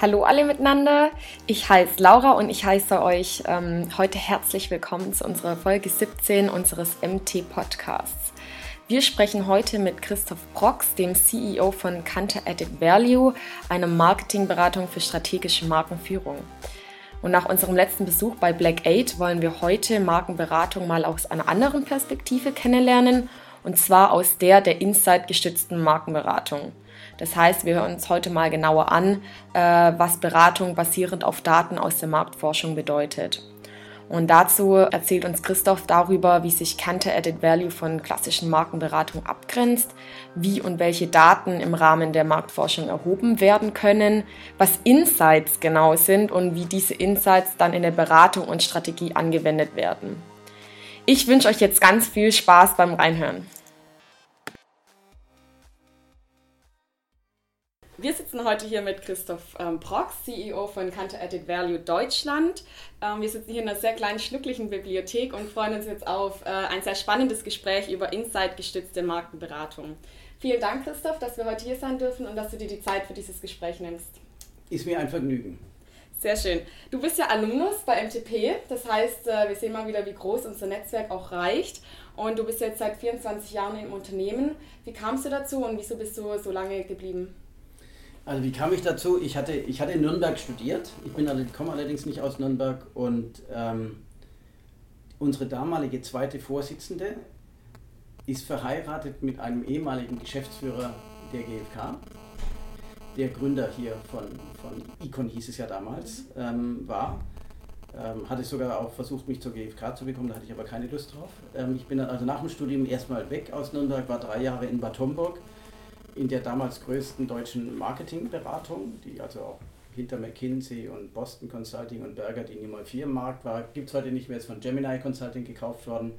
Hallo alle miteinander, ich heiße Laura und ich heiße euch ähm, heute herzlich willkommen zu unserer Folge 17 unseres MT Podcasts. Wir sprechen heute mit Christoph Brox, dem CEO von Canter Added Value, einer Marketingberatung für strategische Markenführung. Und nach unserem letzten Besuch bei Black 8 wollen wir heute Markenberatung mal aus einer anderen Perspektive kennenlernen, und zwar aus der der Insight-gestützten Markenberatung. Das heißt, wir hören uns heute mal genauer an, äh, was Beratung basierend auf Daten aus der Marktforschung bedeutet. Und dazu erzählt uns Christoph darüber, wie sich Counter Added Value von klassischen Markenberatung abgrenzt, wie und welche Daten im Rahmen der Marktforschung erhoben werden können, was Insights genau sind und wie diese Insights dann in der Beratung und Strategie angewendet werden. Ich wünsche euch jetzt ganz viel Spaß beim Reinhören. Wir sitzen heute hier mit Christoph ähm, Brock, CEO von Counter Added Value Deutschland. Ähm, wir sitzen hier in einer sehr kleinen, schnucklichen Bibliothek und freuen uns jetzt auf äh, ein sehr spannendes Gespräch über Insight-gestützte Markenberatung. Vielen Dank, Christoph, dass wir heute hier sein dürfen und dass du dir die Zeit für dieses Gespräch nimmst. Ist mir ein Vergnügen. Sehr schön. Du bist ja Alumnus bei MTP, das heißt, äh, wir sehen mal wieder, wie groß unser Netzwerk auch reicht. Und du bist jetzt seit 24 Jahren im Unternehmen. Wie kamst du dazu und wieso bist du so lange geblieben? Also wie kam ich dazu? Ich hatte, ich hatte in Nürnberg studiert. Ich bin, komme allerdings nicht aus Nürnberg und ähm, unsere damalige zweite Vorsitzende ist verheiratet mit einem ehemaligen Geschäftsführer der GfK. Der Gründer hier von, von Icon hieß es ja damals, ähm, war. Ähm, hatte sogar auch versucht, mich zur GfK zu bekommen, da hatte ich aber keine Lust drauf. Ähm, ich bin dann also nach dem Studium erstmal weg aus Nürnberg, war drei Jahre in Bad Homburg in der damals größten deutschen Marketingberatung, die also auch hinter McKinsey und Boston Consulting und Berger die Nummer 4 im Markt war, gibt es heute nicht mehr, ist von Gemini Consulting gekauft worden.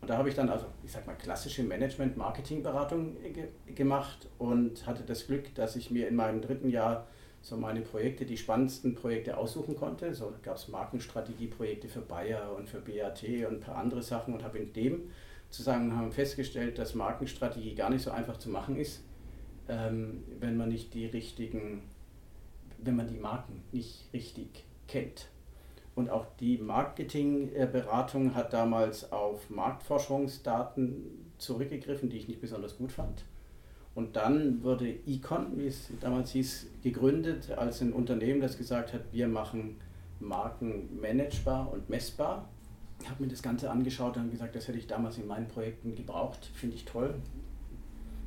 Und da habe ich dann also, ich sag mal, klassische Management-Marketing-Beratung ge gemacht und hatte das Glück, dass ich mir in meinem dritten Jahr so meine Projekte, die spannendsten Projekte aussuchen konnte. So gab es Markenstrategieprojekte für Bayer und für BAT und ein paar andere Sachen und habe in dem Zusammenhang festgestellt, dass Markenstrategie gar nicht so einfach zu machen ist ähm, wenn man nicht die richtigen, wenn man die Marken nicht richtig kennt. Und auch die Marketingberatung hat damals auf Marktforschungsdaten zurückgegriffen, die ich nicht besonders gut fand. Und dann wurde Econ, wie es damals hieß, gegründet als ein Unternehmen, das gesagt hat, wir machen Marken managebar und messbar. Ich habe mir das Ganze angeschaut und gesagt, das hätte ich damals in meinen Projekten gebraucht, finde ich toll.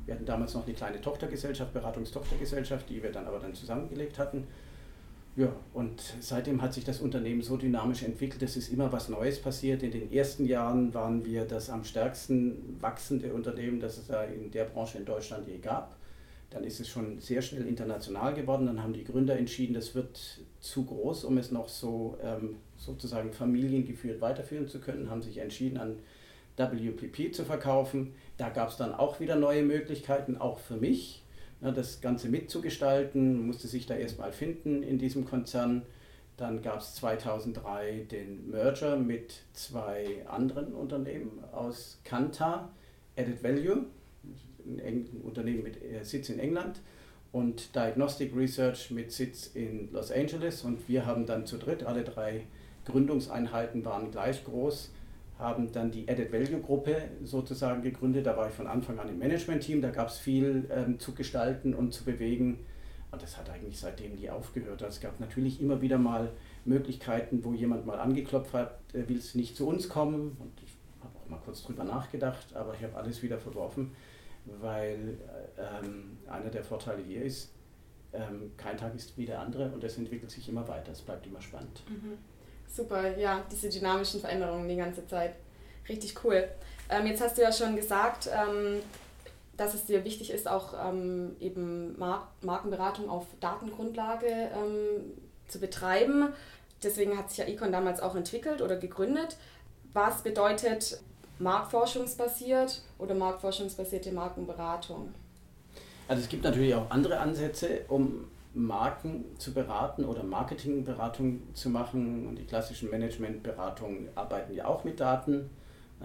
Wir hatten damals noch eine kleine Tochtergesellschaft, Beratungstochtergesellschaft, die wir dann aber dann zusammengelegt hatten. Ja, und seitdem hat sich das Unternehmen so dynamisch entwickelt, es ist immer was Neues passiert. In den ersten Jahren waren wir das am stärksten wachsende Unternehmen, das es da in der Branche in Deutschland je gab. Dann ist es schon sehr schnell international geworden. Dann haben die Gründer entschieden, das wird zu groß, um es noch so ähm, sozusagen familiengeführt weiterführen zu können, haben sich entschieden, an WPP zu verkaufen. Da gab es dann auch wieder neue Möglichkeiten, auch für mich, ne, das Ganze mitzugestalten, musste sich da erstmal finden in diesem Konzern. Dann gab es 2003 den Merger mit zwei anderen Unternehmen aus Kanta, Added Value, ein Unternehmen mit äh, Sitz in England, und Diagnostic Research mit Sitz in Los Angeles. Und wir haben dann zu dritt, alle drei Gründungseinheiten waren gleich groß, haben dann die Added Value Gruppe sozusagen gegründet. Da war ich von Anfang an im Management-Team. Da gab es viel ähm, zu gestalten und zu bewegen. Und das hat eigentlich seitdem nie aufgehört. Also es gab natürlich immer wieder mal Möglichkeiten, wo jemand mal angeklopft hat, äh, will es nicht zu uns kommen. Und ich habe auch mal kurz drüber nachgedacht, aber ich habe alles wieder verworfen, weil äh, ähm, einer der Vorteile hier ist, ähm, kein Tag ist wie der andere und es entwickelt sich immer weiter. Es bleibt immer spannend. Mhm. Super, ja, diese dynamischen Veränderungen die ganze Zeit. Richtig cool. Ähm, jetzt hast du ja schon gesagt, ähm, dass es dir wichtig ist, auch ähm, eben Mar Markenberatung auf Datengrundlage ähm, zu betreiben. Deswegen hat sich ja Econ damals auch entwickelt oder gegründet. Was bedeutet marktforschungsbasiert oder marktforschungsbasierte Markenberatung? Also es gibt natürlich auch andere Ansätze, um Marken zu beraten oder Marketingberatung zu machen. Und die klassischen Managementberatungen arbeiten ja auch mit Daten.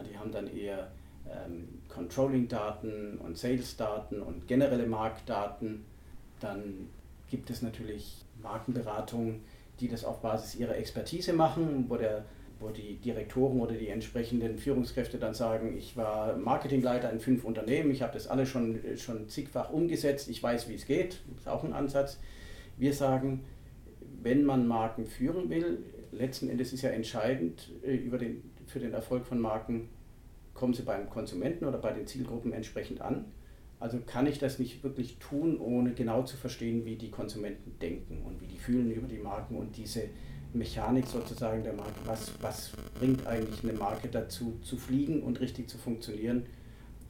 Die haben dann eher ähm, Controlling-Daten und Sales-Daten und generelle Marktdaten. Dann gibt es natürlich Markenberatungen, die das auf Basis ihrer Expertise machen, wo, der, wo die Direktoren oder die entsprechenden Führungskräfte dann sagen, ich war Marketingleiter in fünf Unternehmen, ich habe das alle schon, schon zigfach umgesetzt, ich weiß, wie es geht, ist auch ein Ansatz. Wir sagen, wenn man Marken führen will, letzten Endes ist ja entscheidend äh, über den, für den Erfolg von Marken, kommen sie beim Konsumenten oder bei den Zielgruppen entsprechend an. Also kann ich das nicht wirklich tun, ohne genau zu verstehen, wie die Konsumenten denken und wie die fühlen über die Marken und diese Mechanik sozusagen der Marke. Was, was bringt eigentlich eine Marke dazu, zu fliegen und richtig zu funktionieren,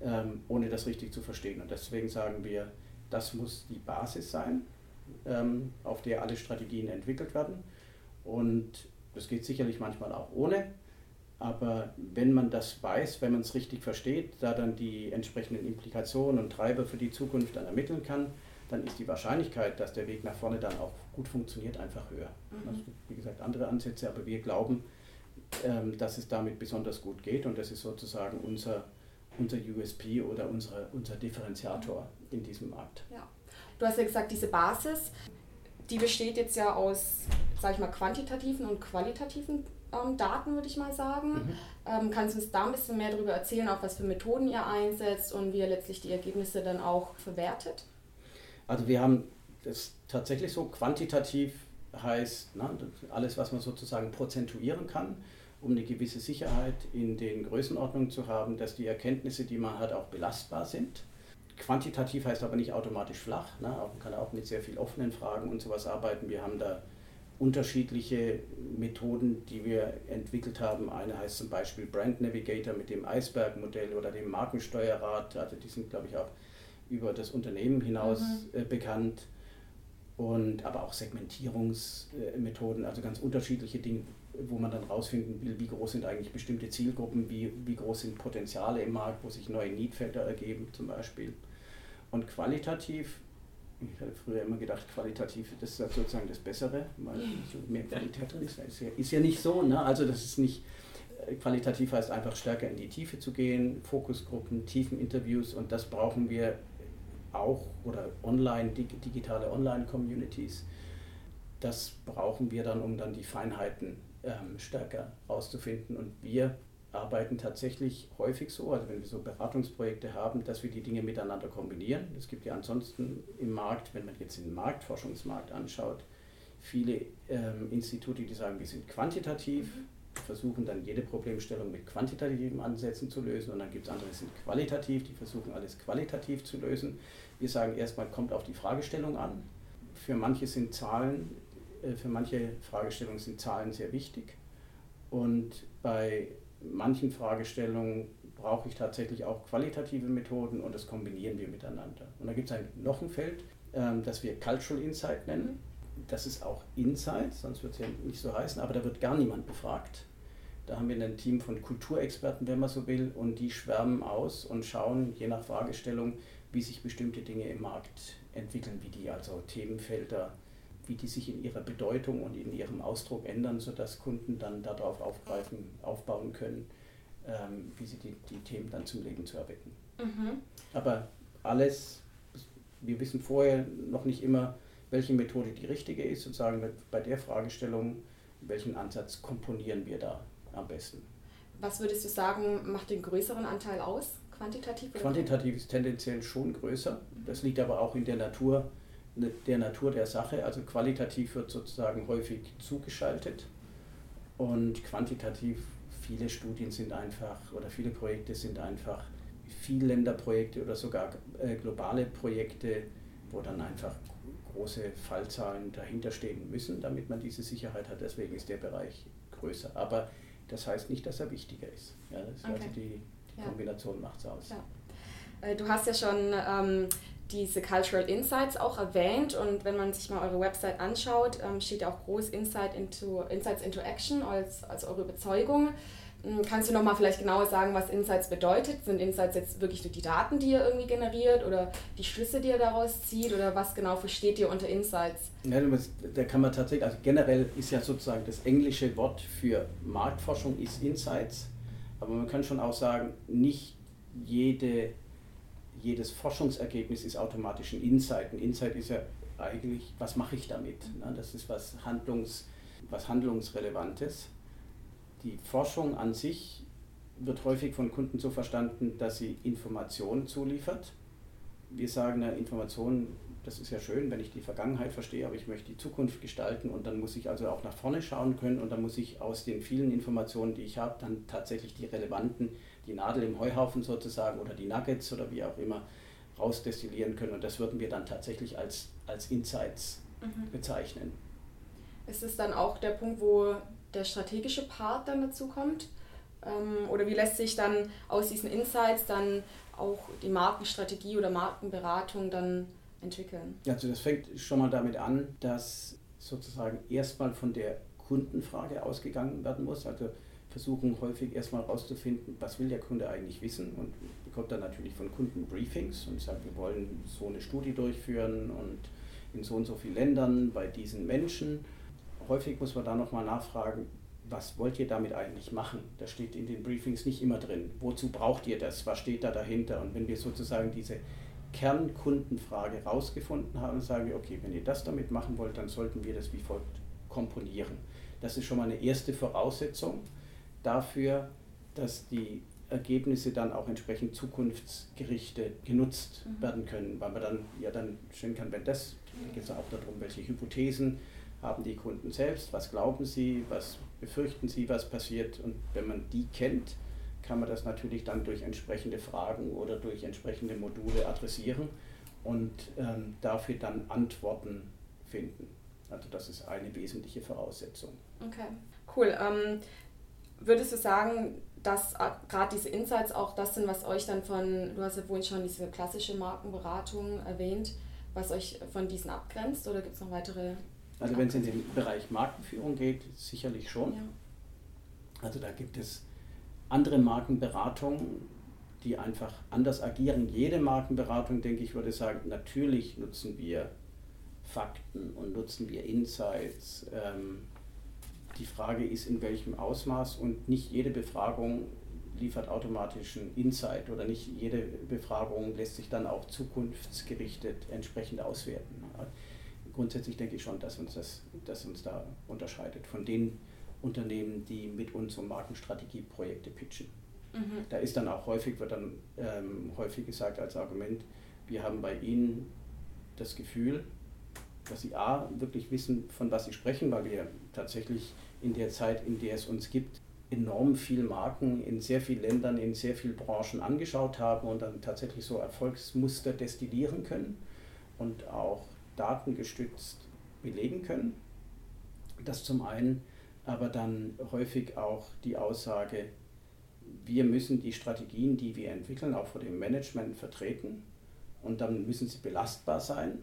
ähm, ohne das richtig zu verstehen? Und deswegen sagen wir, das muss die Basis sein, ähm, auf der alle Strategien entwickelt werden. Und das geht sicherlich manchmal auch ohne. Aber wenn man das weiß, wenn man es richtig versteht, da dann die entsprechenden Implikationen und Treiber für die Zukunft dann ermitteln kann, dann ist die Wahrscheinlichkeit, dass der Weg nach vorne dann auch gut funktioniert, einfach höher. Mhm. Also, wie gesagt, andere Ansätze, aber wir glauben, ähm, dass es damit besonders gut geht und das ist sozusagen unser, unser USP oder unsere, unser Differenziator in diesem Markt. Ja. Du hast ja gesagt, diese Basis, die besteht jetzt ja aus, sag ich mal, quantitativen und qualitativen ähm, Daten, würde ich mal sagen. Mhm. Ähm, kannst du uns da ein bisschen mehr darüber erzählen, auch was für Methoden ihr einsetzt und wie ihr letztlich die Ergebnisse dann auch verwertet? Also wir haben das tatsächlich so quantitativ heißt, ne, alles, was man sozusagen prozentuieren kann, um eine gewisse Sicherheit in den Größenordnungen zu haben, dass die Erkenntnisse, die man hat, auch belastbar sind. Quantitativ heißt aber nicht automatisch flach. Ne? Man kann auch mit sehr viel offenen Fragen und sowas arbeiten. Wir haben da unterschiedliche Methoden, die wir entwickelt haben. Eine heißt zum Beispiel Brand Navigator mit dem Eisberg-Modell oder dem Markensteuerrad. Also die sind, glaube ich, auch über das Unternehmen hinaus mhm. äh, bekannt. Und aber auch Segmentierungsmethoden, also ganz unterschiedliche Dinge, wo man dann rausfinden will, wie groß sind eigentlich bestimmte Zielgruppen, wie, wie groß sind Potenziale im Markt, wo sich neue Needfelder ergeben zum Beispiel. Und qualitativ ich hatte früher immer gedacht, qualitativ, das ist sozusagen das Bessere, weil mehr Qualität drin ist. Ist ja, ist ja nicht so, ne? also das ist nicht, äh, qualitativ heißt einfach stärker in die Tiefe zu gehen, Fokusgruppen, tiefen Interviews und das brauchen wir auch oder online, digitale Online-Communities. Das brauchen wir dann, um dann die Feinheiten ähm, stärker rauszufinden und wir arbeiten tatsächlich häufig so, also wenn wir so Beratungsprojekte haben, dass wir die Dinge miteinander kombinieren. Es gibt ja ansonsten im Markt, wenn man jetzt den Marktforschungsmarkt anschaut, viele ähm, Institute, die sagen, wir sind quantitativ, versuchen dann jede Problemstellung mit quantitativen Ansätzen zu lösen und dann gibt es andere, die sind qualitativ, die versuchen alles qualitativ zu lösen. Wir sagen erstmal, kommt auf die Fragestellung an. Für manche sind Zahlen, äh, für manche Fragestellungen sind Zahlen sehr wichtig und bei manchen Fragestellungen brauche ich tatsächlich auch qualitative Methoden und das kombinieren wir miteinander. Und da gibt es noch ein Feld, ähm, das wir Cultural Insight nennen. Das ist auch Insight, sonst wird es ja nicht so heißen, aber da wird gar niemand befragt. Da haben wir ein Team von Kulturexperten, wenn man so will, und die schwärmen aus und schauen je nach Fragestellung, wie sich bestimmte Dinge im Markt entwickeln, wie die also Themenfelder wie die sich in ihrer Bedeutung und in ihrem Ausdruck ändern, sodass Kunden dann darauf aufgreifen, aufbauen können, ähm, wie sie die, die Themen dann zum Leben zu erwecken. Mhm. Aber alles, wir wissen vorher noch nicht immer, welche Methode die richtige ist und sagen bei der Fragestellung, welchen Ansatz komponieren wir da am besten. Was würdest du sagen, macht den größeren Anteil aus, quantitativ? Quantitativ ist tendenziell schon größer. Das liegt aber auch in der Natur der Natur der Sache. Also qualitativ wird sozusagen häufig zugeschaltet und quantitativ viele Studien sind einfach oder viele Projekte sind einfach Vielländerprojekte oder sogar äh, globale Projekte, wo dann einfach große Fallzahlen dahinter stehen müssen, damit man diese Sicherheit hat. Deswegen ist der Bereich größer. Aber das heißt nicht, dass er wichtiger ist. Ja, das okay. Also die, die Kombination macht es aus. Äh, du hast ja schon ähm, diese Cultural Insights auch erwähnt und wenn man sich mal eure Website anschaut, ähm, steht ja auch groß Insight into, Insights into Action als, als eure Überzeugung. Hm, kannst du nochmal vielleicht genauer sagen, was Insights bedeutet? Sind Insights jetzt wirklich nur die Daten, die ihr irgendwie generiert oder die Schlüsse, die ihr daraus zieht oder was genau versteht ihr unter Insights? Ja, da kann man tatsächlich, also generell ist ja sozusagen das englische Wort für Marktforschung ist Insights, aber man kann schon auch sagen, nicht jede jedes Forschungsergebnis ist automatisch ein Insight. Ein Insight ist ja eigentlich, was mache ich damit? Ne? Das ist was, Handlungs, was Handlungsrelevantes. Die Forschung an sich wird häufig von Kunden so verstanden, dass sie Informationen zuliefert. Wir sagen, eine Information, das ist ja schön, wenn ich die Vergangenheit verstehe, aber ich möchte die Zukunft gestalten und dann muss ich also auch nach vorne schauen können und dann muss ich aus den vielen Informationen, die ich habe, dann tatsächlich die relevanten, die Nadel im Heuhaufen sozusagen oder die Nuggets oder wie auch immer rausdestillieren können und das würden wir dann tatsächlich als, als Insights mhm. bezeichnen. Ist es dann auch der Punkt, wo der strategische Part dann dazu kommt? Ähm, oder wie lässt sich dann aus diesen Insights dann auch die Markenstrategie oder Markenberatung dann entwickeln? Also das fängt schon mal damit an, dass sozusagen erstmal von der Kundenfrage ausgegangen werden muss. Also versuchen häufig erstmal herauszufinden, was will der Kunde eigentlich wissen und bekommt dann natürlich von Kunden Briefings und sagt, wir wollen so eine Studie durchführen und in so und so vielen Ländern bei diesen Menschen. Häufig muss man da nochmal nachfragen, was wollt ihr damit eigentlich machen? Das steht in den Briefings nicht immer drin. Wozu braucht ihr das? Was steht da dahinter? Und wenn wir sozusagen diese Kernkundenfrage rausgefunden haben, sagen wir, okay, wenn ihr das damit machen wollt, dann sollten wir das wie folgt komponieren. Das ist schon mal eine erste Voraussetzung dafür, dass die Ergebnisse dann auch entsprechend zukunftsgerichtet genutzt mhm. werden können, weil man dann ja dann stellen kann, wenn das, geht es auch darum, welche Hypothesen haben die Kunden selbst, was glauben sie, was befürchten sie, was passiert und wenn man die kennt, kann man das natürlich dann durch entsprechende Fragen oder durch entsprechende Module adressieren und ähm, dafür dann Antworten finden. Also das ist eine wesentliche Voraussetzung. Okay, cool. Ähm, würdest du sagen, dass äh, gerade diese Insights auch das sind, was euch dann von, du hast ja vorhin schon diese klassische Markenberatung erwähnt, was euch von diesen abgrenzt oder gibt es noch weitere? Also wenn es in den Bereich Markenführung geht, sicherlich schon. Ja. Also da gibt es andere Markenberatungen, die einfach anders agieren. Jede Markenberatung, denke ich, würde sagen, natürlich nutzen wir Fakten und nutzen wir Insights. Ähm, die Frage ist, in welchem Ausmaß und nicht jede Befragung liefert automatisch einen Insight oder nicht jede Befragung lässt sich dann auch zukunftsgerichtet entsprechend auswerten. Grundsätzlich denke ich schon, dass uns das dass uns da unterscheidet von den Unternehmen, die mit uns um Markenstrategieprojekte pitchen. Mhm. Da ist dann auch häufig, wird dann ähm, häufig gesagt als Argument, wir haben bei Ihnen das Gefühl, dass Sie A, wirklich wissen, von was Sie sprechen, weil wir tatsächlich in der Zeit, in der es uns gibt, enorm viele Marken in sehr vielen Ländern, in sehr vielen Branchen angeschaut haben und dann tatsächlich so Erfolgsmuster destillieren können und auch datengestützt belegen können. Das zum einen, aber dann häufig auch die Aussage, wir müssen die Strategien, die wir entwickeln, auch vor dem Management vertreten und dann müssen sie belastbar sein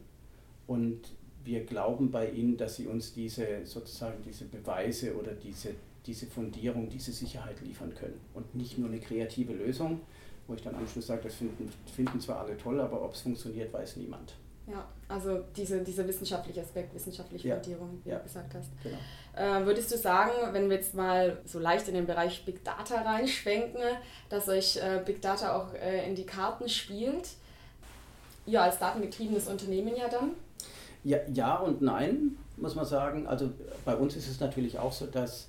und wir glauben bei ihnen, dass sie uns diese sozusagen diese Beweise oder diese, diese Fundierung, diese Sicherheit liefern können und nicht nur eine kreative Lösung, wo ich dann am Schluss sage, das finden, finden zwar alle toll, aber ob es funktioniert, weiß niemand. Ja, also diese, dieser wissenschaftliche Aspekt, wissenschaftliche ja. Fundierung, wie ja. du gesagt hast. Genau. Äh, würdest du sagen, wenn wir jetzt mal so leicht in den Bereich Big Data reinschwenken, dass euch äh, Big Data auch äh, in die Karten spielt? Ja, als datengetriebenes Unternehmen ja dann? Ja, ja und nein, muss man sagen. Also bei uns ist es natürlich auch so, dass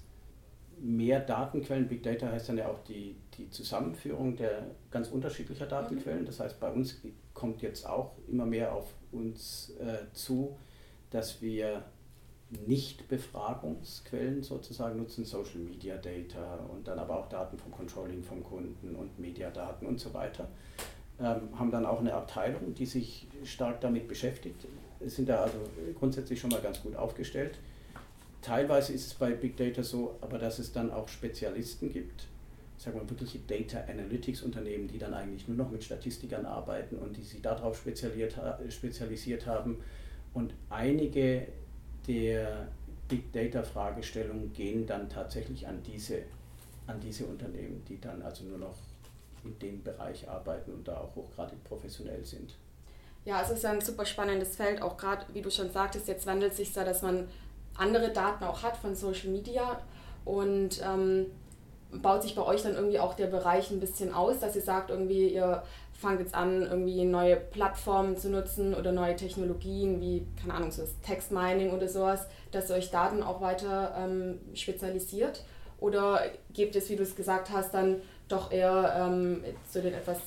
mehr Datenquellen, Big Data heißt dann ja auch die, die Zusammenführung der ganz unterschiedlicher Datenquellen. Das heißt, bei uns kommt jetzt auch immer mehr auf uns äh, zu, dass wir nicht Befragungsquellen sozusagen nutzen, Social Media Data und dann aber auch Daten vom Controlling vom Kunden und Mediadaten und so weiter. Ähm, haben dann auch eine Abteilung, die sich stark damit beschäftigt, sind da also grundsätzlich schon mal ganz gut aufgestellt. Teilweise ist es bei Big Data so, aber dass es dann auch Spezialisten gibt, sagen wir wirkliche Data Analytics Unternehmen, die dann eigentlich nur noch mit Statistikern arbeiten und die sich darauf spezialisiert haben. Und einige der Big Data Fragestellungen gehen dann tatsächlich an diese, an diese Unternehmen, die dann also nur noch in dem Bereich arbeiten und da auch hochgradig professionell sind. Ja, es ist ja ein super spannendes Feld, auch gerade, wie du schon sagtest, jetzt wandelt sich da, dass man andere Daten auch hat von Social Media und ähm, baut sich bei euch dann irgendwie auch der Bereich ein bisschen aus, dass ihr sagt, irgendwie ihr fangt jetzt an, irgendwie neue Plattformen zu nutzen oder neue Technologien wie, keine Ahnung, so das Textmining oder sowas, dass ihr euch Daten auch weiter ähm, spezialisiert? Oder gibt es, wie du es gesagt hast, dann doch eher ähm, zu den etwas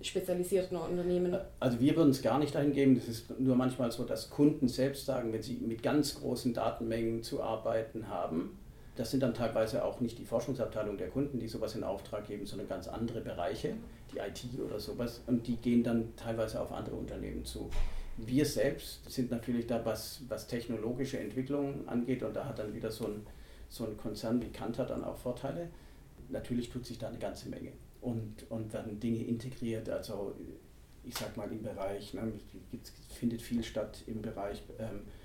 spezialisierten Unternehmen? Also wir würden es gar nicht dahin geben. Das ist nur manchmal so, dass Kunden selbst sagen, wenn sie mit ganz großen Datenmengen zu arbeiten haben, das sind dann teilweise auch nicht die Forschungsabteilung der Kunden, die sowas in Auftrag geben, sondern ganz andere Bereiche, die IT oder sowas, und die gehen dann teilweise auf andere Unternehmen zu. Wir selbst sind natürlich da, was, was technologische Entwicklung angeht, und da hat dann wieder so ein, so ein Konzern wie Kantar dann auch Vorteile. Natürlich tut sich da eine ganze Menge und, und werden Dinge integriert, also ich sag mal im Bereich, ne, findet viel statt im Bereich ähm, äh,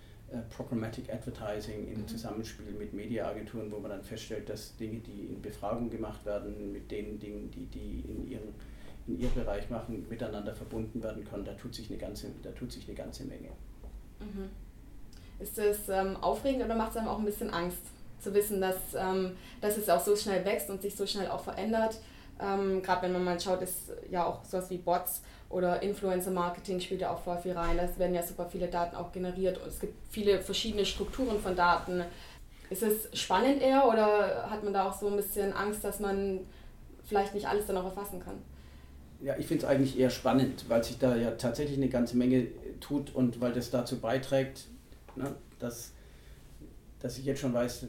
Programmatic Advertising im mhm. Zusammenspiel mit Mediaagenturen, wo man dann feststellt, dass Dinge, die in Befragung gemacht werden, mit den Dingen, die die in ihren in ihrem Bereich machen, miteinander verbunden werden können, da tut sich eine ganze, da tut sich eine ganze Menge. Mhm. Ist das ähm, aufregend oder macht es einem auch ein bisschen Angst, zu wissen, dass, ähm, dass es auch so schnell wächst und sich so schnell auch verändert? Ähm, Gerade wenn man mal schaut, ist ja auch sowas wie Bots oder Influencer-Marketing spielt ja auch voll viel rein. Es werden ja super viele Daten auch generiert und es gibt viele verschiedene Strukturen von Daten. Ist es spannend eher oder hat man da auch so ein bisschen Angst, dass man vielleicht nicht alles dann auch erfassen kann? Ja, ich finde es eigentlich eher spannend, weil sich da ja tatsächlich eine ganze Menge tut und weil das dazu beiträgt, ne, dass, dass ich jetzt schon weiß,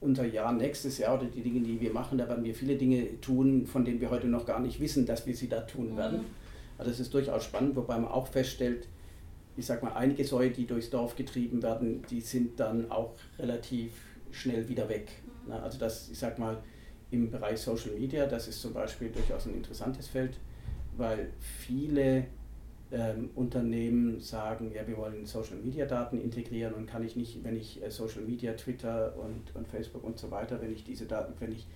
unser Jahr nächstes Jahr oder die Dinge, die wir machen, da werden wir viele Dinge tun, von denen wir heute noch gar nicht wissen, dass wir sie da tun werden. Mhm. Also es ist durchaus spannend, wobei man auch feststellt, ich sag mal, einige Säue, die durchs Dorf getrieben werden, die sind dann auch relativ schnell wieder weg. Mhm. Also das, ich sag mal, im Bereich Social Media, das ist zum Beispiel durchaus ein interessantes Feld, weil viele ähm, Unternehmen sagen, ja, wir wollen Social Media Daten integrieren und kann ich nicht, wenn ich äh, Social Media, Twitter und, und Facebook und so weiter, wenn ich diese Daten, wenn ich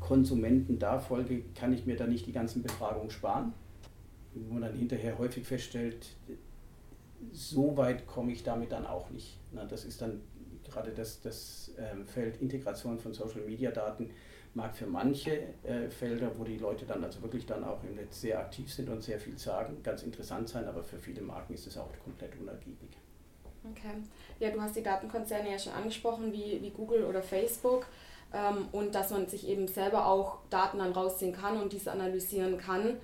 Konsumenten da folge, kann ich mir da nicht die ganzen Befragungen sparen wo man dann hinterher häufig feststellt, so weit komme ich damit dann auch nicht. das ist dann gerade das, das ähm, Feld Integration von Social Media Daten mag für manche äh, Felder, wo die Leute dann also wirklich dann auch im Netz sehr aktiv sind und sehr viel sagen, ganz interessant sein, aber für viele Marken ist es auch komplett unergiebig. Okay. Ja, du hast die Datenkonzerne ja schon angesprochen, wie, wie Google oder Facebook. Ähm, und dass man sich eben selber auch Daten dann rausziehen kann und diese analysieren kann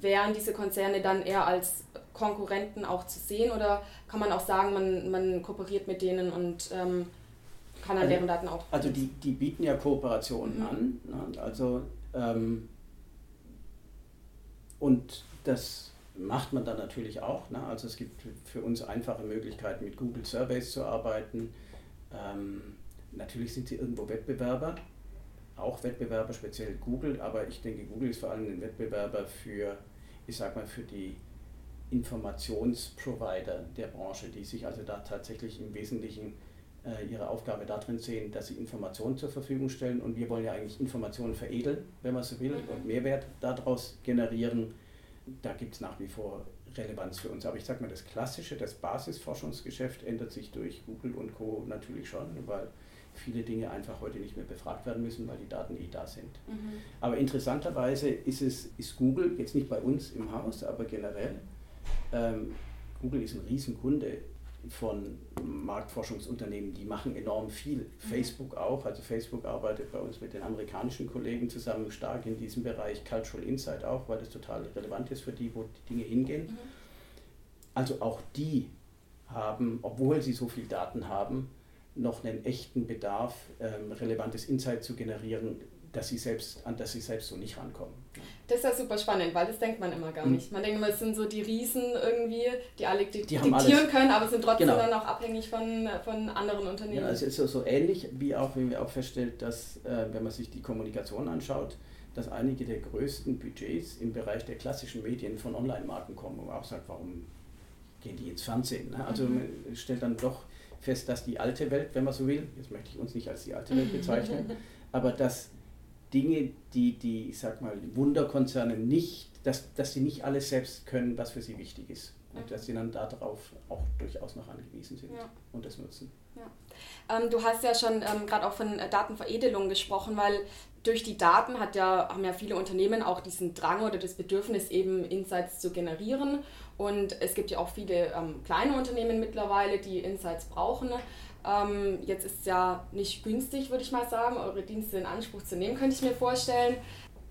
wären diese Konzerne dann eher als Konkurrenten auch zu sehen oder kann man auch sagen, man, man kooperiert mit denen und ähm, kann dann also, deren Daten auch. Also die, die bieten ja Kooperationen mhm. an. Ne? Also ähm, und das macht man dann natürlich auch. Ne? Also es gibt für uns einfache Möglichkeiten, mit Google Surveys zu arbeiten. Ähm, natürlich sind sie irgendwo Wettbewerber, auch Wettbewerber, speziell Google, aber ich denke, Google ist vor allem ein Wettbewerber für, ich sag mal, für die Informationsprovider der Branche, die sich also da tatsächlich im Wesentlichen äh, ihre Aufgabe darin sehen, dass sie Informationen zur Verfügung stellen und wir wollen ja eigentlich Informationen veredeln, wenn man so will, mhm. und Mehrwert daraus generieren. Da gibt es nach wie vor Relevanz für uns. Aber ich sage mal, das klassische, das Basisforschungsgeschäft ändert sich durch Google und Co. natürlich schon, weil viele Dinge einfach heute nicht mehr befragt werden müssen, weil die Daten eh da sind. Mhm. Aber interessanterweise ist es ist Google, jetzt nicht bei uns im Haus, aber generell, ähm, Google ist ein Riesenkunde von Marktforschungsunternehmen, die machen enorm viel. Mhm. Facebook auch, also Facebook arbeitet bei uns mit den amerikanischen Kollegen zusammen stark in diesem Bereich Cultural Insight auch, weil das total relevant ist für die, wo die Dinge hingehen. Mhm. Also auch die haben, obwohl sie so viel Daten haben, noch einen echten Bedarf, ähm, relevantes Insight zu generieren, dass sie selbst, an das sie selbst so nicht rankommen. Das ist ja super spannend, weil das denkt man immer gar hm. nicht. Man denkt immer, es sind so die Riesen irgendwie, die alle die diktieren können, aber sind trotzdem genau. dann auch abhängig von, von anderen Unternehmen. Ja, also es ist so ähnlich, wie auch, wenn wir auch feststellen, dass, äh, wenn man sich die Kommunikation anschaut, dass einige der größten Budgets im Bereich der klassischen Medien von Online-Marken kommen, wo man auch sagt, warum gehen die ins Fernsehen? Ne? Also mhm. man stellt dann doch fest, dass die alte Welt, wenn man so will, jetzt möchte ich uns nicht als die alte Welt bezeichnen, aber dass Dinge, die die, ich sag mal, Wunderkonzerne nicht, dass, dass sie nicht alles selbst können, was für sie wichtig ist. Und dass sie dann darauf auch durchaus noch angewiesen sind ja. und das nutzen. Ja. Ähm, du hast ja schon ähm, gerade auch von Datenveredelung gesprochen, weil durch die Daten hat ja, haben ja viele Unternehmen auch diesen Drang oder das Bedürfnis, eben Insights zu generieren. Und es gibt ja auch viele ähm, kleine Unternehmen mittlerweile, die Insights brauchen. Ähm, jetzt ist es ja nicht günstig, würde ich mal sagen, eure Dienste in Anspruch zu nehmen, könnte ich mir vorstellen.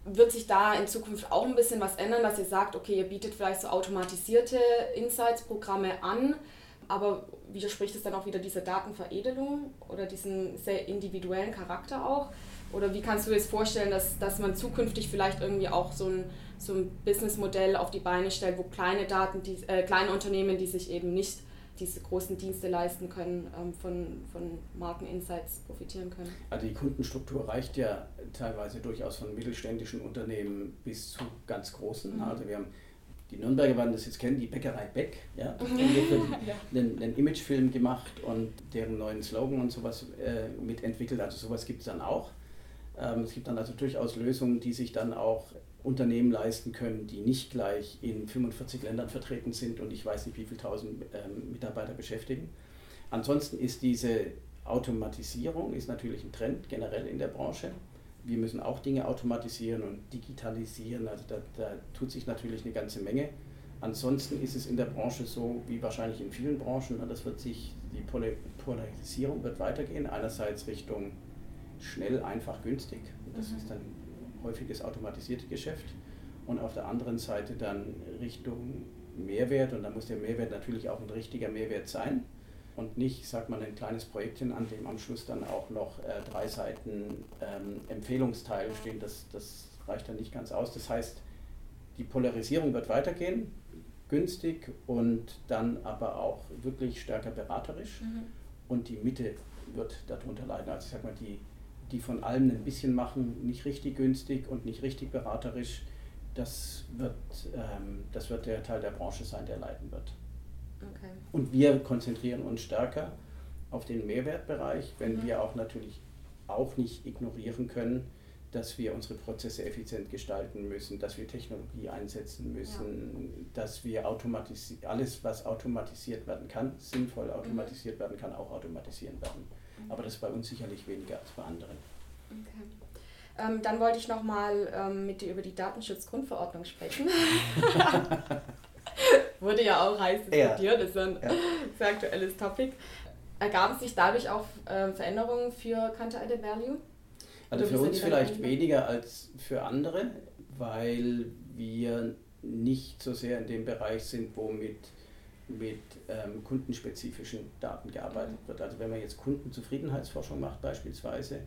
Wird sich da in Zukunft auch ein bisschen was ändern, dass ihr sagt, okay, ihr bietet vielleicht so automatisierte Insights-Programme an, aber widerspricht es dann auch wieder dieser Datenveredelung oder diesen sehr individuellen Charakter auch? Oder wie kannst du dir das vorstellen, dass, dass man zukünftig vielleicht irgendwie auch so ein, so ein Businessmodell auf die Beine stellt, wo kleine Daten, die, äh, kleine Unternehmen, die sich eben nicht diese großen Dienste leisten können, ähm, von, von Markeninsights profitieren können. Also die Kundenstruktur reicht ja teilweise durchaus von mittelständischen Unternehmen bis zu ganz großen. Mhm. Also wir haben die Nürnberger werden das jetzt kennen, die Bäckerei Beck, ja, einen, einen, Imagefilm gemacht und deren neuen Slogan und sowas äh, mitentwickelt. Also sowas gibt es dann auch. Ähm, es gibt dann also durchaus Lösungen, die sich dann auch Unternehmen leisten können, die nicht gleich in 45 Ländern vertreten sind und ich weiß nicht, wie viele tausend ähm, Mitarbeiter beschäftigen. Ansonsten ist diese Automatisierung ist natürlich ein Trend generell in der Branche. Wir müssen auch Dinge automatisieren und digitalisieren. Also da, da tut sich natürlich eine ganze Menge. Ansonsten ist es in der Branche so, wie wahrscheinlich in vielen Branchen, das wird sich, die Polarisierung wird weitergehen. Einerseits Richtung schnell, einfach, günstig. Das mhm. ist dann häufiges automatisierte Geschäft und auf der anderen Seite dann Richtung Mehrwert und da muss der Mehrwert natürlich auch ein richtiger Mehrwert sein und nicht, sagt man, ein kleines Projektchen, an dem am Schluss dann auch noch äh, drei Seiten ähm, Empfehlungsteile stehen. Das, das reicht dann nicht ganz aus. Das heißt, die Polarisierung wird weitergehen, günstig und dann aber auch wirklich stärker beraterisch mhm. und die Mitte wird darunter leiden. Also ich sag mal, die die von allem ein bisschen machen, nicht richtig günstig und nicht richtig beraterisch, das wird, ähm, das wird der Teil der Branche sein, der leiden wird. Okay. Und wir konzentrieren uns stärker auf den Mehrwertbereich, wenn mhm. wir auch natürlich auch nicht ignorieren können, dass wir unsere Prozesse effizient gestalten müssen, dass wir Technologie einsetzen müssen, ja. dass wir automatisieren, alles, was automatisiert werden kann, sinnvoll mhm. automatisiert mhm. werden kann, auch automatisieren werden. Aber das ist bei uns sicherlich weniger als bei anderen. Okay. Ähm, dann wollte ich nochmal ähm, mit dir über die Datenschutzgrundverordnung sprechen. Wurde ja auch heiß diskutiert, ja. das ist ein ja. sehr aktuelles Topic. Ergaben sich dadurch auch äh, Veränderungen für Counter Added Value? Also für uns vielleicht weniger als für andere, weil wir nicht so sehr in dem Bereich sind, wo mit ähm, kundenspezifischen Daten gearbeitet wird. Also wenn man jetzt Kundenzufriedenheitsforschung macht beispielsweise,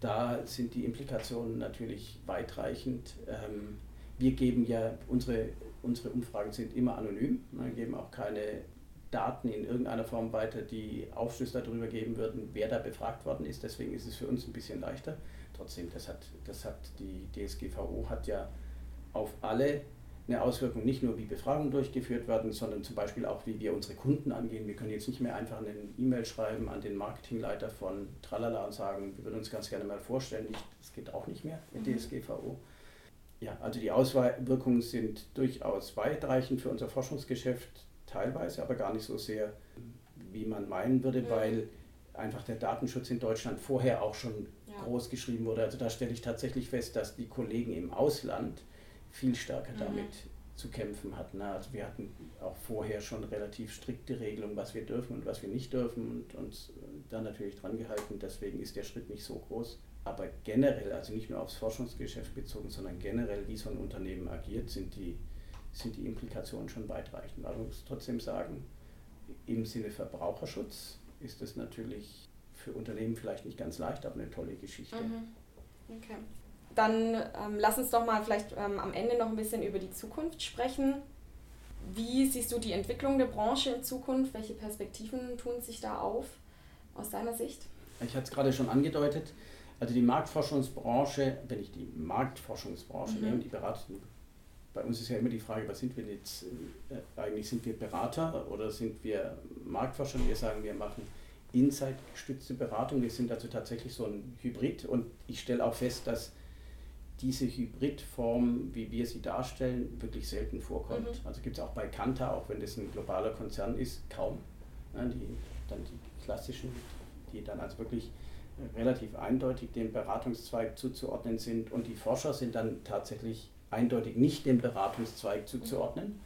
da sind die Implikationen natürlich weitreichend. Ähm, wir geben ja, unsere, unsere Umfragen sind immer anonym, wir geben auch keine Daten in irgendeiner Form weiter, die Aufschluss darüber geben würden, wer da befragt worden ist. Deswegen ist es für uns ein bisschen leichter. Trotzdem, das hat, das hat die DSGVO hat ja auf alle eine Auswirkung nicht nur, wie Befragungen durchgeführt werden, sondern zum Beispiel auch, wie wir unsere Kunden angehen. Wir können jetzt nicht mehr einfach eine E-Mail schreiben an den Marketingleiter von Tralala und sagen, wir würden uns ganz gerne mal vorstellen. Das geht auch nicht mehr mit mhm. DSGVO. Ja, also die Auswirkungen sind durchaus weitreichend für unser Forschungsgeschäft, teilweise, aber gar nicht so sehr, wie man meinen würde, mhm. weil einfach der Datenschutz in Deutschland vorher auch schon ja. groß geschrieben wurde. Also da stelle ich tatsächlich fest, dass die Kollegen im Ausland viel stärker mhm. damit zu kämpfen hatten. Also wir hatten auch vorher schon relativ strikte Regelungen, was wir dürfen und was wir nicht dürfen und uns da natürlich dran gehalten. Deswegen ist der Schritt nicht so groß. Aber generell, also nicht nur aufs Forschungsgeschäft bezogen, sondern generell, wie so ein Unternehmen agiert, sind die, sind die Implikationen schon weitreichend. Aber man muss trotzdem sagen, im Sinne Verbraucherschutz ist es natürlich für Unternehmen vielleicht nicht ganz leicht, aber eine tolle Geschichte. Mhm. Okay dann ähm, lass uns doch mal vielleicht ähm, am Ende noch ein bisschen über die Zukunft sprechen. Wie siehst du die Entwicklung der Branche in Zukunft? Welche Perspektiven tun sich da auf aus deiner Sicht? Ich hatte es gerade schon angedeutet. Also die Marktforschungsbranche, wenn ich die Marktforschungsbranche mhm. nehme, die Beratung, bei uns ist ja immer die Frage, was sind wir jetzt? Äh, eigentlich sind wir Berater oder sind wir Marktforscher? Wir sagen, wir machen Insight-gestützte Beratung. Wir sind also tatsächlich so ein Hybrid und ich stelle auch fest, dass diese Hybridform, wie wir sie darstellen, wirklich selten vorkommt. Mhm. Also gibt es auch bei Kanta, auch wenn das ein globaler Konzern ist, kaum. Ja, die, dann die klassischen, die dann also wirklich relativ eindeutig dem Beratungszweig zuzuordnen sind und die Forscher sind dann tatsächlich eindeutig nicht dem Beratungszweig zuzuordnen.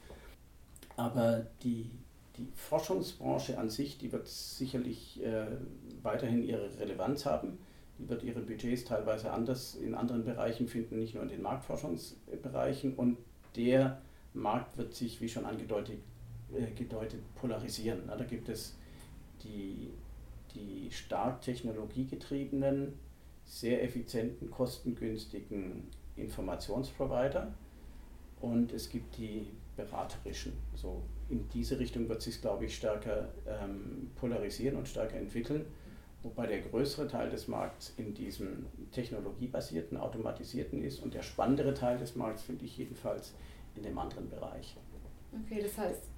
Aber die, die Forschungsbranche an sich, die wird sicherlich äh, weiterhin ihre Relevanz haben. Wird ihre Budgets teilweise anders in anderen Bereichen finden, nicht nur in den Marktforschungsbereichen. Und der Markt wird sich, wie schon angedeutet, äh, gedeutet, polarisieren. Da gibt es die, die stark technologiegetriebenen, sehr effizienten, kostengünstigen Informationsprovider und es gibt die beraterischen. So in diese Richtung wird sich, glaube ich, stärker ähm, polarisieren und stärker entwickeln, wobei der größere Teil des Markts in diesem technologiebasierten, automatisierten ist und der spannendere Teil des Markts finde ich jedenfalls in dem anderen Bereich. Okay, das heißt.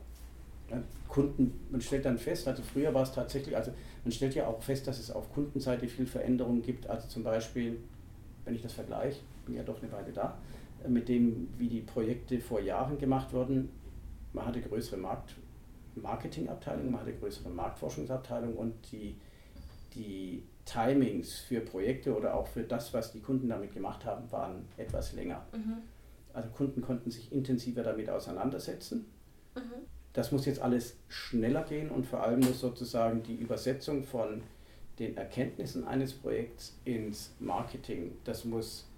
Kunden, man stellt dann fest, also früher war es tatsächlich, also man stellt ja auch fest, dass es auf Kundenseite viel Veränderungen gibt, also zum Beispiel, wenn ich das vergleiche, bin ja doch eine Weile da, äh, mit dem, wie die Projekte vor Jahren gemacht wurden. Man hatte größere Markt Marketingabteilungen, man hatte größere Marktforschungsabteilungen und die, die Timings für Projekte oder auch für das, was die Kunden damit gemacht haben, waren etwas länger. Mhm. Also Kunden konnten sich intensiver damit auseinandersetzen. Mhm. Das muss jetzt alles schneller gehen und vor allem muss sozusagen die Übersetzung von den Erkenntnissen eines Projekts ins Marketing, das muss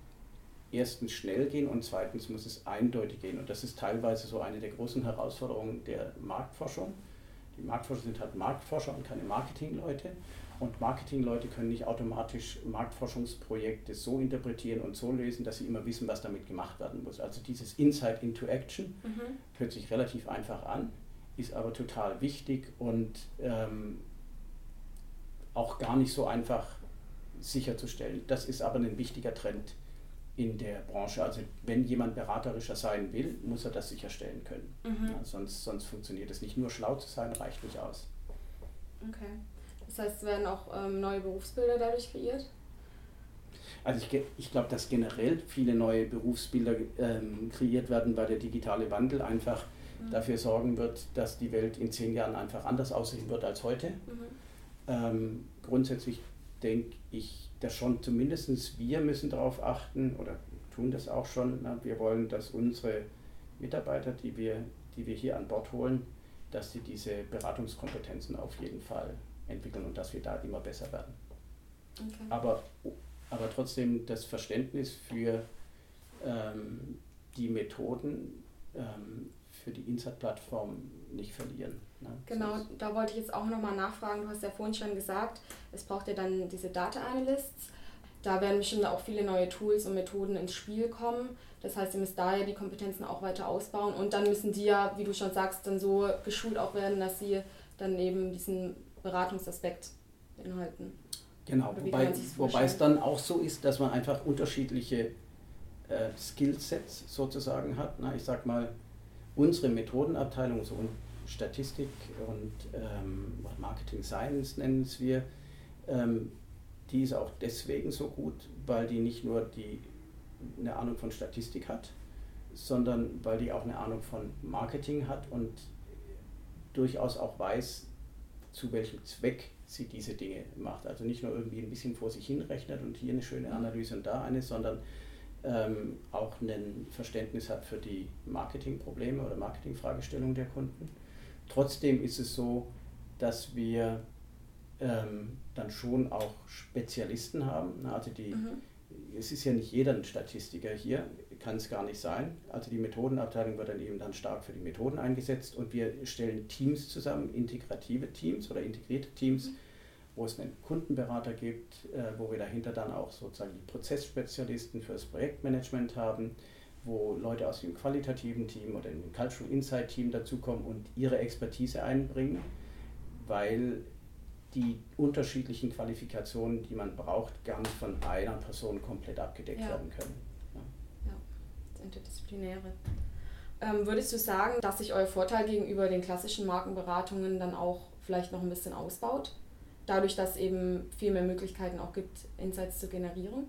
erstens schnell gehen und zweitens muss es eindeutig gehen. Und das ist teilweise so eine der großen Herausforderungen der Marktforschung. Die Marktforscher sind halt Marktforscher und keine Marketingleute. Und Marketingleute können nicht automatisch Marktforschungsprojekte so interpretieren und so lösen, dass sie immer wissen, was damit gemacht werden muss. Also dieses Insight into Action mhm. hört sich relativ einfach an, ist aber total wichtig und ähm, auch gar nicht so einfach sicherzustellen. Das ist aber ein wichtiger Trend in der Branche. Also wenn jemand beraterischer sein will, muss er das sicherstellen können. Mhm. Ja, sonst, sonst funktioniert es nicht. Nur schlau zu sein reicht nicht aus. Okay. Das heißt, werden auch ähm, neue Berufsbilder dadurch kreiert? Also ich, ich glaube, dass generell viele neue Berufsbilder ähm, kreiert werden, weil der digitale Wandel einfach mhm. dafür sorgen wird, dass die Welt in zehn Jahren einfach anders aussehen wird als heute. Mhm. Ähm, grundsätzlich denke ich, dass schon zumindest wir müssen darauf achten oder tun das auch schon. Na, wir wollen, dass unsere Mitarbeiter, die wir, die wir hier an Bord holen, dass sie diese Beratungskompetenzen auf jeden Fall entwickeln und dass wir da immer besser werden. Okay. Aber, aber trotzdem das Verständnis für ähm, die Methoden, ähm, für die Insat-Plattform nicht verlieren. Ne? Genau, da wollte ich jetzt auch nochmal nachfragen. Du hast ja vorhin schon gesagt, es braucht ja dann diese Data Analysts. Da werden bestimmt auch viele neue Tools und Methoden ins Spiel kommen. Das heißt, ihr müsst da ja die Kompetenzen auch weiter ausbauen und dann müssen die ja, wie du schon sagst, dann so geschult auch werden, dass sie dann eben diesen Beratungsaspekt beinhalten. Genau, wobei, wobei es dann auch so ist, dass man einfach unterschiedliche äh, Skillsets sozusagen hat. Na, ich sag mal, unsere Methodenabteilung, so Statistik und ähm, Marketing Science nennen es wir, ähm, die ist auch deswegen so gut, weil die nicht nur die, eine Ahnung von Statistik hat, sondern weil die auch eine Ahnung von Marketing hat und durchaus auch weiß, zu welchem Zweck sie diese Dinge macht. Also nicht nur irgendwie ein bisschen vor sich hin rechnet und hier eine schöne Analyse und da eine, sondern ähm, auch ein Verständnis hat für die Marketingprobleme oder Marketingfragestellungen der Kunden Trotzdem ist es so, dass wir ähm, dann schon auch Spezialisten haben. Also die, mhm. es ist ja nicht jeder ein Statistiker hier, kann es gar nicht sein. Also die Methodenabteilung wird dann eben dann stark für die Methoden eingesetzt und wir stellen Teams zusammen, integrative Teams oder integrierte Teams, mhm. wo es einen Kundenberater gibt, äh, wo wir dahinter dann auch sozusagen die Prozessspezialisten für das Projektmanagement haben wo Leute aus dem qualitativen Team oder dem Cultural Insight Team dazukommen und ihre Expertise einbringen, weil die unterschiedlichen Qualifikationen, die man braucht, gar nicht von einer Person komplett abgedeckt ja. werden können. Interdisziplinäre. Ähm, würdest du sagen, dass sich euer Vorteil gegenüber den klassischen Markenberatungen dann auch vielleicht noch ein bisschen ausbaut? Dadurch, dass es eben viel mehr Möglichkeiten auch gibt, Insights zu generieren?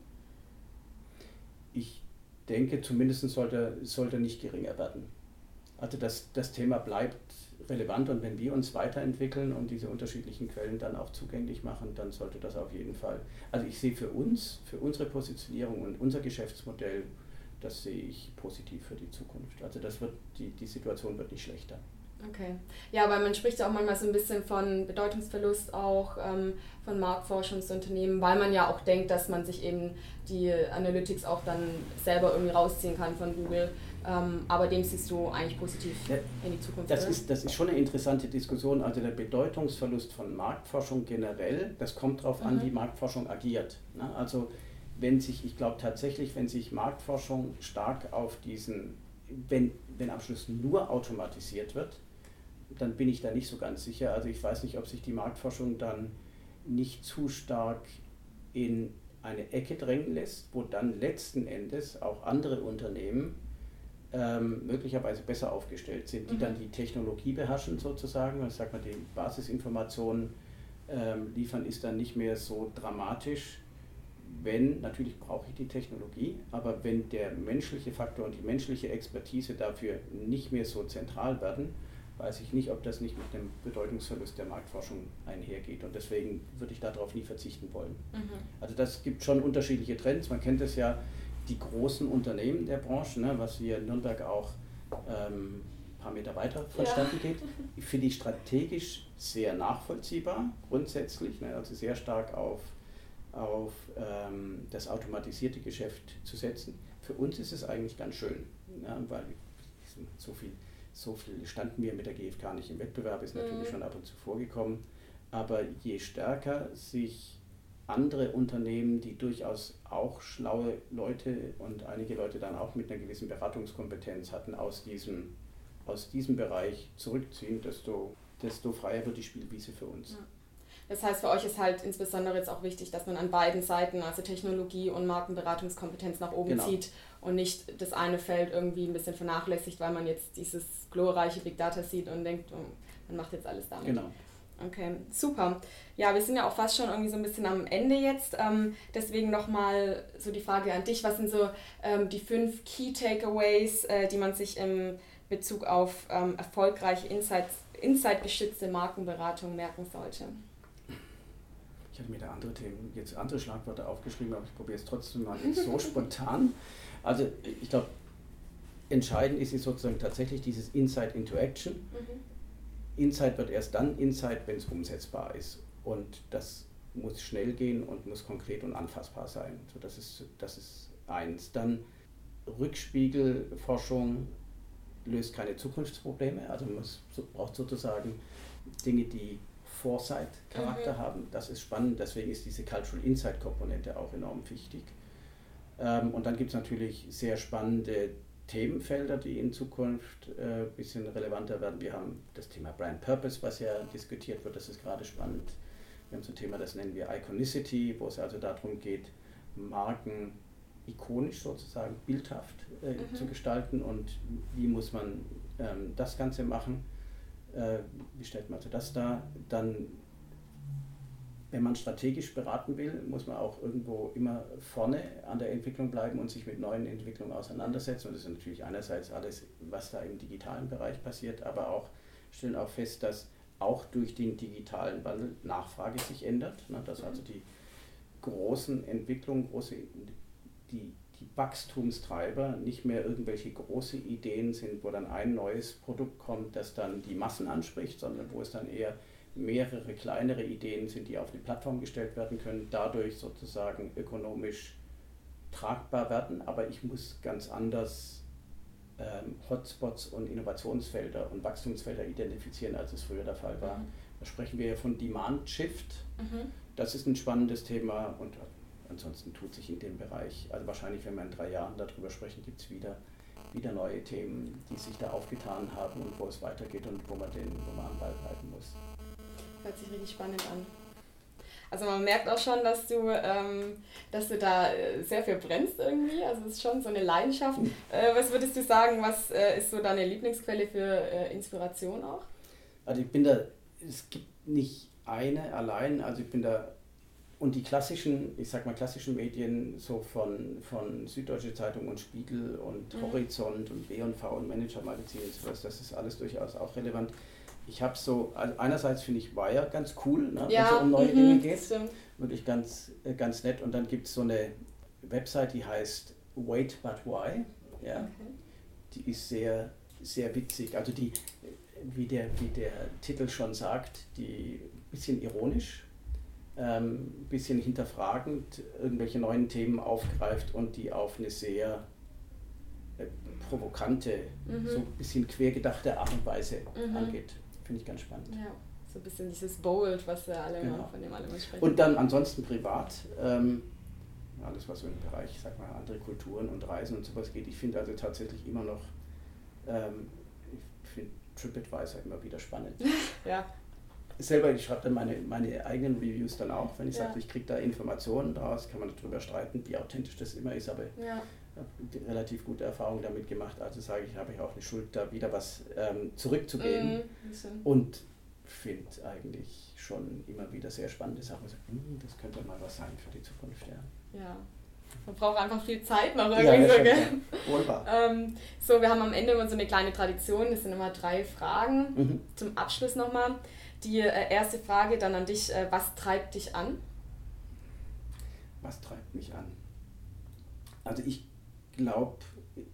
Ich denke, zumindest sollte, sollte nicht geringer werden. Also das, das Thema bleibt relevant und wenn wir uns weiterentwickeln und diese unterschiedlichen Quellen dann auch zugänglich machen, dann sollte das auf jeden Fall. Also ich sehe für uns, für unsere Positionierung und unser Geschäftsmodell, das sehe ich positiv für die Zukunft. Also das wird, die, die Situation wird nicht schlechter. Okay. Ja, weil man spricht ja auch manchmal so ein bisschen von Bedeutungsverlust auch ähm, von Marktforschungsunternehmen, weil man ja auch denkt, dass man sich eben die Analytics auch dann selber irgendwie rausziehen kann von Google. Ähm, aber dem siehst du eigentlich positiv ja, in die Zukunft. Das ist, das ist schon eine interessante Diskussion. Also der Bedeutungsverlust von Marktforschung generell, das kommt darauf mhm. an, wie Marktforschung agiert. Ne? Also wenn sich, ich glaube tatsächlich, wenn sich Marktforschung stark auf diesen, wenn, wenn am Schluss nur automatisiert wird, dann bin ich da nicht so ganz sicher. Also ich weiß nicht, ob sich die Marktforschung dann nicht zu stark in eine Ecke drängen lässt, wo dann letzten Endes auch andere Unternehmen ähm, möglicherweise besser aufgestellt sind, die mhm. dann die Technologie beherrschen sozusagen. Ich sag mal, die Basisinformationen ähm, liefern ist dann nicht mehr so dramatisch, wenn, natürlich brauche ich die Technologie, aber wenn der menschliche Faktor und die menschliche Expertise dafür nicht mehr so zentral werden, weiß ich nicht, ob das nicht mit dem Bedeutungsverlust der Marktforschung einhergeht. Und deswegen würde ich darauf nie verzichten wollen. Mhm. Also das gibt schon unterschiedliche Trends. Man kennt es ja, die großen Unternehmen der Branche, ne, was wir in Nürnberg auch ähm, ein paar Meter weiter vonstatten ja. geht, finde ich strategisch sehr nachvollziehbar, grundsätzlich, ne, also sehr stark auf, auf ähm, das automatisierte Geschäft zu setzen. Für uns ist es eigentlich ganz schön, ne, weil so viel, so viel standen wir mit der GfK nicht im Wettbewerb, ist natürlich mhm. schon ab und zu vorgekommen. Aber je stärker sich andere Unternehmen, die durchaus auch schlaue Leute und einige Leute dann auch mit einer gewissen Beratungskompetenz hatten, aus diesem, aus diesem Bereich zurückziehen, desto, desto freier wird die Spielwiese für uns. Ja. Das heißt, für euch ist halt insbesondere jetzt auch wichtig, dass man an beiden Seiten, also Technologie und Markenberatungskompetenz nach oben genau. zieht und nicht das eine Feld irgendwie ein bisschen vernachlässigt, weil man jetzt dieses glorreiche Big Data sieht und denkt, oh, man macht jetzt alles damit. Genau. Okay, super. Ja, wir sind ja auch fast schon irgendwie so ein bisschen am Ende jetzt. Ähm, deswegen nochmal so die Frage an dich. Was sind so ähm, die fünf Key Takeaways, äh, die man sich im Bezug auf ähm, erfolgreiche Insight-gestützte Markenberatung merken sollte? Ich hatte mir da andere Themen, jetzt andere Schlagwörter aufgeschrieben, aber ich probiere es trotzdem mal so spontan. Also ich glaube, entscheidend ist sozusagen tatsächlich dieses Insight into Action. Mhm Insight wird erst dann Insight, wenn es umsetzbar ist. Und das muss schnell gehen und muss konkret und anfassbar sein. So, das, ist, das ist eins. Dann Rückspiegelforschung löst keine Zukunftsprobleme, also man braucht sozusagen Dinge, die Foresight-Charakter mhm. haben. Das ist spannend, deswegen ist diese Cultural Insight-Komponente auch enorm wichtig. Ähm, und dann gibt es natürlich sehr spannende Themenfelder, die in Zukunft ein äh, bisschen relevanter werden. Wir haben das Thema Brand Purpose, was ja diskutiert wird, das ist gerade spannend. Wir haben so ein Thema, das nennen wir Iconicity, wo es also darum geht, Marken ikonisch sozusagen, bildhaft äh, mhm. zu gestalten und wie muss man ähm, das Ganze machen. Äh, wie stellt man also das dar? Dann wenn man strategisch beraten will, muss man auch irgendwo immer vorne an der Entwicklung bleiben und sich mit neuen Entwicklungen auseinandersetzen. Und das ist natürlich einerseits alles, was da im digitalen Bereich passiert, aber auch stellen auch fest, dass auch durch den digitalen Wandel Nachfrage sich ändert. Ne? Dass also die großen Entwicklungen, große, die, die Wachstumstreiber nicht mehr irgendwelche große Ideen sind, wo dann ein neues Produkt kommt, das dann die Massen anspricht, sondern wo es dann eher mehrere kleinere Ideen sind, die auf die Plattform gestellt werden können, dadurch sozusagen ökonomisch tragbar werden. Aber ich muss ganz anders ähm, Hotspots und Innovationsfelder und Wachstumsfelder identifizieren, als es früher der Fall war. Mhm. Da sprechen wir ja von Demand Shift. Mhm. Das ist ein spannendes Thema und ansonsten tut sich in dem Bereich, also wahrscheinlich, wenn wir in drei Jahren darüber sprechen, gibt es wieder, wieder neue Themen, die sich da aufgetan haben und wo es weitergeht und wo man, den, wo man am Ball bleiben muss. Hört sich richtig spannend an. Also man merkt auch schon, dass du, ähm, dass du da äh, sehr viel brennst irgendwie. Also es ist schon so eine Leidenschaft. Mhm. Äh, was würdest du sagen, was äh, ist so deine Lieblingsquelle für äh, Inspiration auch? Also ich bin da, es gibt nicht eine allein, also ich bin da und die klassischen, ich sag mal klassischen Medien, so von, von Süddeutsche Zeitung und Spiegel und mhm. Horizont und B&V und Manager Magazin und sowas, das ist alles durchaus auch relevant. Ich habe so, also einerseits finde ich Wire ganz cool, ne, ja, wenn es um neue mhm, Dinge geht. Stimmt. Wirklich ganz, äh, ganz nett. Und dann gibt es so eine Website, die heißt Wait But Why. Ja. Okay. Die ist sehr, sehr witzig. Also die, wie der, wie der Titel schon sagt, die bisschen ironisch, ähm, bisschen hinterfragend irgendwelche neuen Themen aufgreift und die auf eine sehr äh, provokante, mhm. so ein bisschen quergedachte Art und Weise mhm. angeht. Finde ich ganz spannend. Ja, so ein bisschen dieses Bold, was wir alle genau. von dem alle mal sprechen. Und dann ansonsten privat, ähm, alles was so im Bereich, sag mal, andere Kulturen und Reisen und sowas geht. Ich finde also tatsächlich immer noch, ähm, ich finde TripAdvisor immer wieder spannend. ja. Selber, ich schreibe dann meine, meine eigenen Reviews dann auch, wenn ich ja. sage, ich kriege da Informationen draus, kann man darüber streiten, wie authentisch das immer ist, aber ja relativ gute Erfahrungen damit gemacht. Also sage ich, habe ich auch eine Schuld, da wieder was ähm, zurückzugeben. Mhm. Und finde eigentlich schon immer wieder sehr spannende Sachen. Also, hm, das könnte mal was sein für die Zukunft. Ja. ja. Man braucht einfach viel Zeit noch irgendwie. Ja, so, ähm, so, wir haben am Ende immer so eine kleine Tradition, das sind immer drei Fragen. Mhm. Zum Abschluss nochmal. Die äh, erste Frage dann an dich, äh, was treibt dich an? Was treibt mich an? Also ich glaube,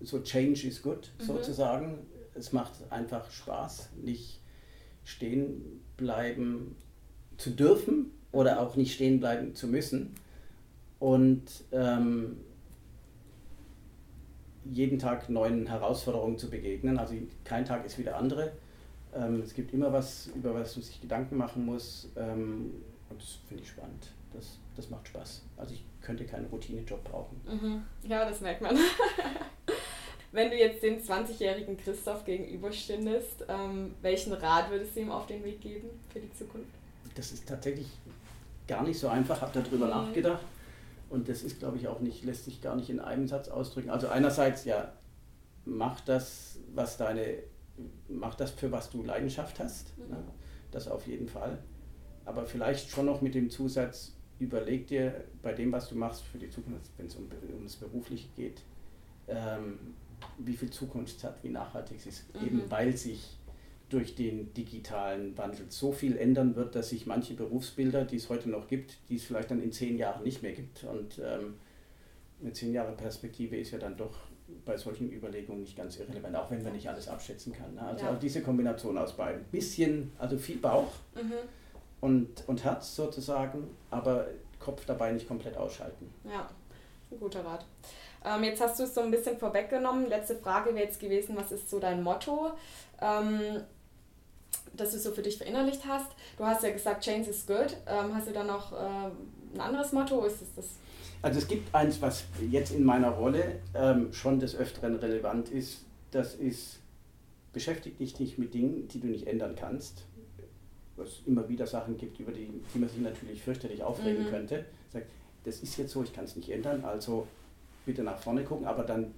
so Change is good mhm. sozusagen. Es macht einfach Spaß, nicht stehen bleiben zu dürfen oder auch nicht stehen bleiben zu müssen. Und ähm, jeden Tag neuen Herausforderungen zu begegnen. Also kein Tag ist wie der andere. Ähm, es gibt immer was, über was man sich Gedanken machen muss. Ähm, und das finde ich spannend. Das, das macht Spaß. Also ich könnte keinen Routinejob brauchen. Mhm. Ja, das merkt man. Wenn du jetzt den 20-jährigen Christoph gegenüberstündest, ähm, welchen Rat würdest du ihm auf den Weg geben für die Zukunft? Das ist tatsächlich gar nicht so einfach, habe darüber mhm. nachgedacht. Und das ist, glaube ich, auch nicht, lässt sich gar nicht in einem Satz ausdrücken. Also einerseits, ja, mach das, was deine, mach das, für was du Leidenschaft hast. Mhm. Ne? Das auf jeden Fall. Aber vielleicht schon noch mit dem Zusatz, überleg dir bei dem, was du machst für die Zukunft, wenn es um, das Berufliche geht, ähm, wie viel Zukunft es hat, wie nachhaltig es ist, mhm. eben weil sich durch den digitalen Wandel so viel ändern wird, dass sich manche Berufsbilder, die es heute noch gibt, die es vielleicht dann in zehn Jahren nicht mehr gibt. Und ähm, eine zehn Jahre Perspektive ist ja dann doch bei solchen Überlegungen nicht ganz irrelevant, auch wenn man nicht alles abschätzen kann. Ne? Also ja. auch diese Kombination aus beiden. Bisschen, also viel Bauch mhm. und, und Herz sozusagen, aber Kopf dabei nicht komplett ausschalten. Ja, ein guter Rat. Ähm, jetzt hast du es so ein bisschen vorweggenommen. Letzte Frage wäre jetzt gewesen, was ist so dein Motto? Ähm, das du so für dich verinnerlicht hast. Du hast ja gesagt, Change is good. Ähm, hast du da noch äh, ein anderes Motto? Ist es das? Also es gibt eins, was jetzt in meiner Rolle ähm, schon des Öfteren relevant ist. Das ist, beschäftige dich nicht mit Dingen, die du nicht ändern kannst. Was immer wieder Sachen gibt, über die, die man sich natürlich fürchterlich aufregen mhm. könnte. Sag, das ist jetzt so, ich kann es nicht ändern, also bitte nach vorne gucken, aber dann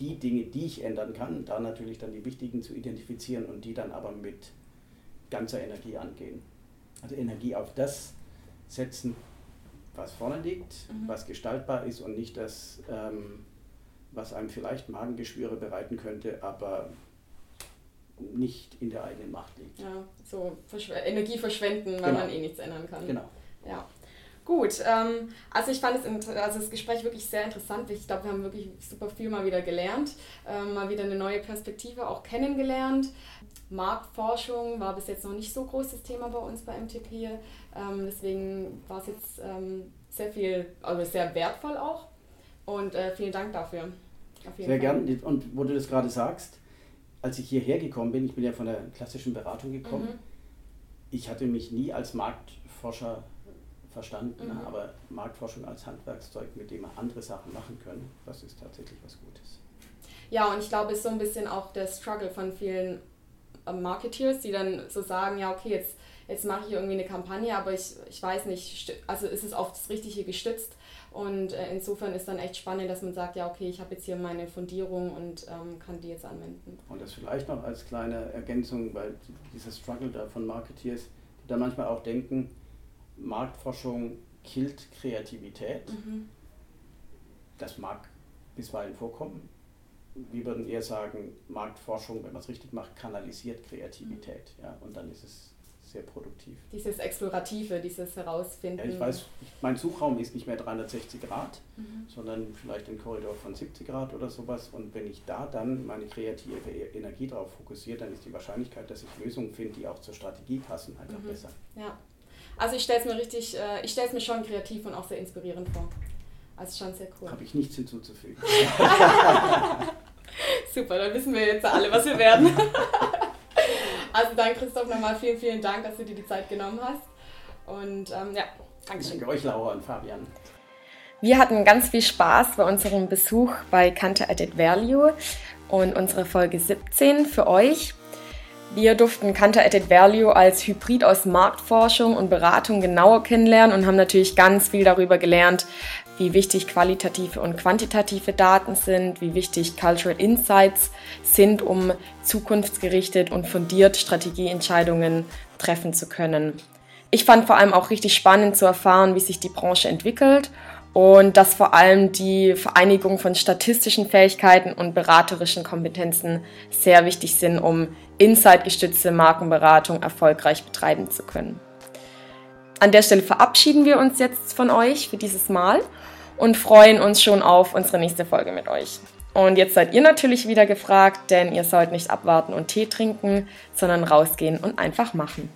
die Dinge, die ich ändern kann, da natürlich dann die wichtigen zu identifizieren und die dann aber mit ganzer Energie angehen. Also Energie auf das setzen, was vorne liegt, mhm. was gestaltbar ist und nicht das, ähm, was einem vielleicht Magengeschwüre bereiten könnte, aber nicht in der eigenen Macht liegt. Ja, so Energie verschwenden, weil genau. man eh nichts ändern kann. Genau. Ja. Gut, ähm, also ich fand es also das Gespräch wirklich sehr interessant. Ich glaube, wir haben wirklich super viel mal wieder gelernt, ähm, mal wieder eine neue Perspektive auch kennengelernt. Marktforschung war bis jetzt noch nicht so großes Thema bei uns bei MTP. Ähm, deswegen war es jetzt ähm, sehr viel, also sehr wertvoll auch. Und äh, vielen Dank dafür. sehr gern. Und wo du das gerade sagst, als ich hierher gekommen bin, ich bin ja von der klassischen Beratung gekommen, mhm. ich hatte mich nie als Marktforscher verstanden, mhm. aber Marktforschung als Handwerkszeug, mit dem wir andere Sachen machen können, das ist tatsächlich was Gutes. Ja, und ich glaube, es ist so ein bisschen auch der Struggle von vielen ähm, Marketeers, die dann so sagen, ja, okay, jetzt, jetzt mache ich irgendwie eine Kampagne, aber ich, ich weiß nicht, also ist es auf das Richtige gestützt. Und äh, insofern ist dann echt spannend, dass man sagt, ja, okay, ich habe jetzt hier meine Fundierung und ähm, kann die jetzt anwenden. Und das vielleicht noch als kleine Ergänzung, weil dieser Struggle da von Marketeers, die da manchmal auch denken, Marktforschung killt Kreativität. Mhm. Das mag bisweilen vorkommen. Wir würden eher sagen, Marktforschung, wenn man es richtig macht, kanalisiert Kreativität. Ja, und dann ist es sehr produktiv. Dieses Explorative, dieses Herausfinden. Ja, ich weiß, mein Suchraum ist nicht mehr 360 Grad, mhm. sondern vielleicht ein Korridor von 70 Grad oder sowas. Und wenn ich da dann meine kreative e-, Energie darauf fokussiere, dann ist die Wahrscheinlichkeit, dass ich Lösungen finde, die auch zur Strategie passen, einfach mhm. besser. Ja. Also ich stelle es mir richtig, äh, ich stelle es mir schon kreativ und auch sehr inspirierend vor. Also schon sehr cool. Habe ich nichts hinzuzufügen. Super, dann wissen wir jetzt alle, was wir werden. Also dann, Christoph, nochmal vielen, vielen Dank, dass du dir die Zeit genommen hast. Und ähm, ja, Dankeschön. Danke euch, Laura und Fabian. Wir hatten ganz viel Spaß bei unserem Besuch bei Kante Added Value und unsere Folge 17 für euch. Wir durften Kante Added Value als Hybrid aus Marktforschung und Beratung genauer kennenlernen und haben natürlich ganz viel darüber gelernt, wie wichtig qualitative und quantitative Daten sind, wie wichtig Cultural Insights sind, um zukunftsgerichtet und fundiert Strategieentscheidungen treffen zu können. Ich fand vor allem auch richtig spannend zu erfahren, wie sich die Branche entwickelt und dass vor allem die Vereinigung von statistischen Fähigkeiten und beraterischen Kompetenzen sehr wichtig sind, um insightgestützte Markenberatung erfolgreich betreiben zu können. An der Stelle verabschieden wir uns jetzt von euch für dieses Mal und freuen uns schon auf unsere nächste Folge mit euch. Und jetzt seid ihr natürlich wieder gefragt, denn ihr sollt nicht abwarten und Tee trinken, sondern rausgehen und einfach machen.